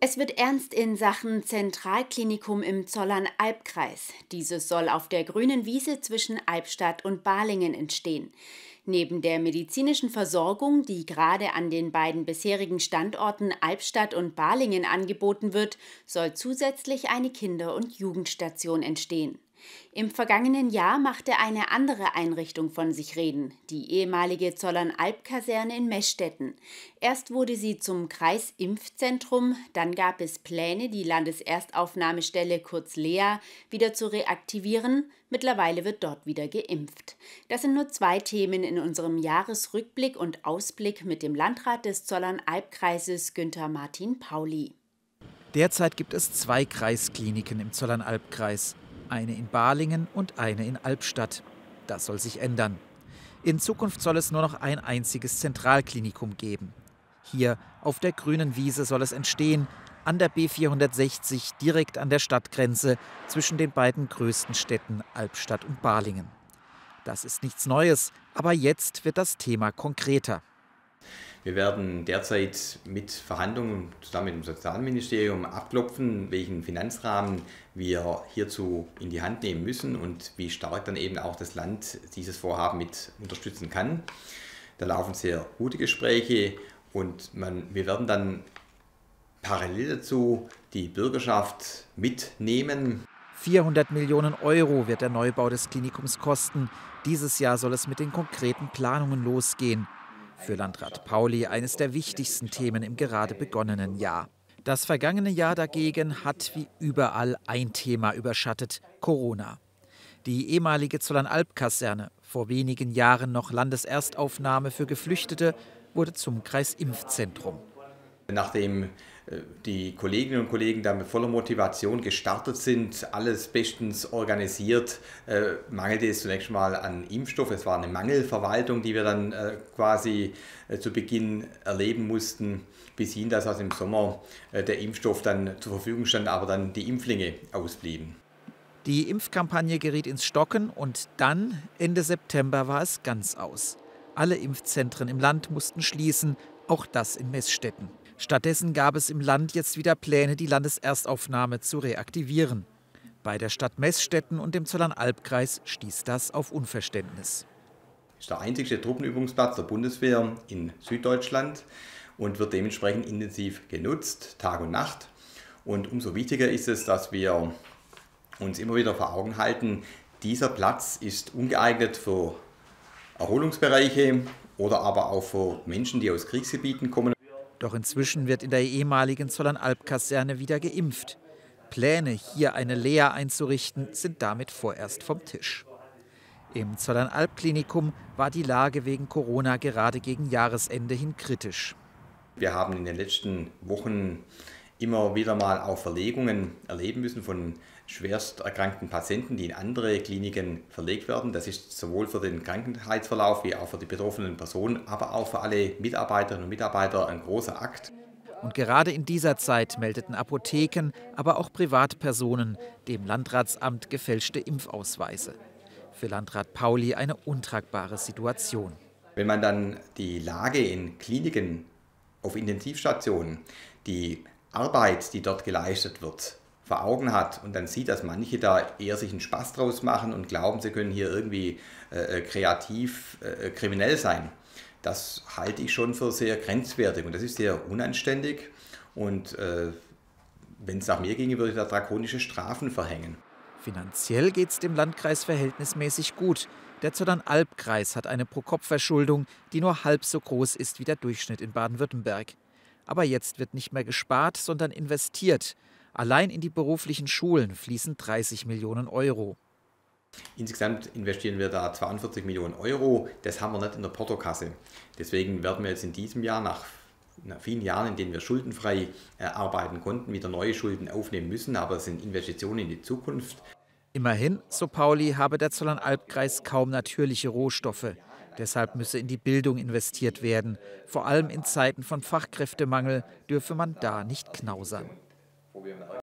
Es wird ernst in Sachen Zentralklinikum im Zollern-Albkreis. Dieses soll auf der grünen Wiese zwischen Albstadt und Balingen entstehen. Neben der medizinischen Versorgung, die gerade an den beiden bisherigen Standorten Albstadt und Balingen angeboten wird, soll zusätzlich eine Kinder- und Jugendstation entstehen. Im vergangenen Jahr machte eine andere Einrichtung von sich reden, die ehemalige Zollernalb-Kaserne in Meschstetten. Erst wurde sie zum Kreisimpfzentrum, dann gab es Pläne, die Landeserstaufnahmestelle kurz Lea wieder zu reaktivieren. Mittlerweile wird dort wieder geimpft. Das sind nur zwei Themen in unserem Jahresrückblick und Ausblick mit dem Landrat des Zollernalbkreises Günther Martin Pauli. Derzeit gibt es zwei Kreiskliniken im Zollernalbkreis eine in Balingen und eine in Albstadt. Das soll sich ändern. In Zukunft soll es nur noch ein einziges Zentralklinikum geben. Hier auf der grünen Wiese soll es entstehen, an der B460 direkt an der Stadtgrenze zwischen den beiden größten Städten Albstadt und Balingen. Das ist nichts Neues, aber jetzt wird das Thema konkreter. Wir werden derzeit mit Verhandlungen zusammen mit dem Sozialministerium abklopfen, welchen Finanzrahmen wir hierzu in die Hand nehmen müssen und wie stark dann eben auch das Land dieses Vorhaben mit unterstützen kann. Da laufen sehr gute Gespräche und man, wir werden dann parallel dazu die Bürgerschaft mitnehmen. 400 Millionen Euro wird der Neubau des Klinikums kosten. Dieses Jahr soll es mit den konkreten Planungen losgehen. Für Landrat Pauli eines der wichtigsten Themen im gerade begonnenen Jahr. Das vergangene Jahr dagegen hat wie überall ein Thema überschattet, Corona. Die ehemalige Zollernalb-Kaserne, vor wenigen Jahren noch Landeserstaufnahme für Geflüchtete, wurde zum Kreisimpfzentrum. Nachdem äh, die Kolleginnen und Kollegen da mit voller Motivation gestartet sind, alles bestens organisiert, äh, mangelte es zunächst mal an Impfstoff. Es war eine Mangelverwaltung, die wir dann äh, quasi zu Beginn erleben mussten, bis hin, dass also im Sommer der Impfstoff dann zur Verfügung stand, aber dann die Impflinge ausblieben. Die Impfkampagne geriet ins Stocken und dann, Ende September, war es ganz aus. Alle Impfzentren im Land mussten schließen, auch das in Messstätten. Stattdessen gab es im Land jetzt wieder Pläne, die Landeserstaufnahme zu reaktivieren. Bei der Stadt Messstetten und dem Zollernalbkreis stieß das auf Unverständnis. Das ist der einzige Truppenübungsplatz der Bundeswehr in Süddeutschland und wird dementsprechend intensiv genutzt, Tag und Nacht. Und umso wichtiger ist es, dass wir uns immer wieder vor Augen halten, dieser Platz ist ungeeignet für Erholungsbereiche oder aber auch für Menschen, die aus Kriegsgebieten kommen. Doch inzwischen wird in der ehemaligen Zollernalb-Kaserne wieder geimpft. Pläne, hier eine Lea einzurichten, sind damit vorerst vom Tisch. Im Zollernalb-Klinikum war die Lage wegen Corona gerade gegen Jahresende hin kritisch. Wir haben in den letzten Wochen immer wieder mal auch Verlegungen erleben müssen von schwerst erkrankten Patienten, die in andere Kliniken verlegt werden. Das ist sowohl für den Krankheitsverlauf wie auch für die betroffenen Personen, aber auch für alle Mitarbeiterinnen und Mitarbeiter ein großer Akt. Und gerade in dieser Zeit meldeten Apotheken, aber auch Privatpersonen dem Landratsamt gefälschte Impfausweise. Für Landrat Pauli eine untragbare Situation. Wenn man dann die Lage in Kliniken auf Intensivstationen, die Arbeit, die dort geleistet wird, vor Augen hat und dann sieht, dass manche da eher sich einen Spaß draus machen und glauben, sie können hier irgendwie äh, äh kreativ äh, kriminell sein, das halte ich schon für sehr grenzwertig und das ist sehr unanständig und äh, wenn es nach mir ginge, würde ich da drakonische Strafen verhängen. Finanziell geht es dem Landkreis verhältnismäßig gut. Der Zollern-Alb-Kreis hat eine Pro-Kopf-Verschuldung, die nur halb so groß ist wie der Durchschnitt in Baden-Württemberg. Aber jetzt wird nicht mehr gespart, sondern investiert. Allein in die beruflichen Schulen fließen 30 Millionen Euro. Insgesamt investieren wir da 42 Millionen Euro. Das haben wir nicht in der Portokasse. Deswegen werden wir jetzt in diesem Jahr nach vielen Jahren, in denen wir schuldenfrei äh, arbeiten konnten, wieder neue Schulden aufnehmen müssen. Aber es sind Investitionen in die Zukunft. Immerhin, so Pauli, habe der Zollernalbkreis kaum natürliche Rohstoffe. Deshalb müsse in die Bildung investiert werden. Vor allem in Zeiten von Fachkräftemangel dürfe man da nicht knausern.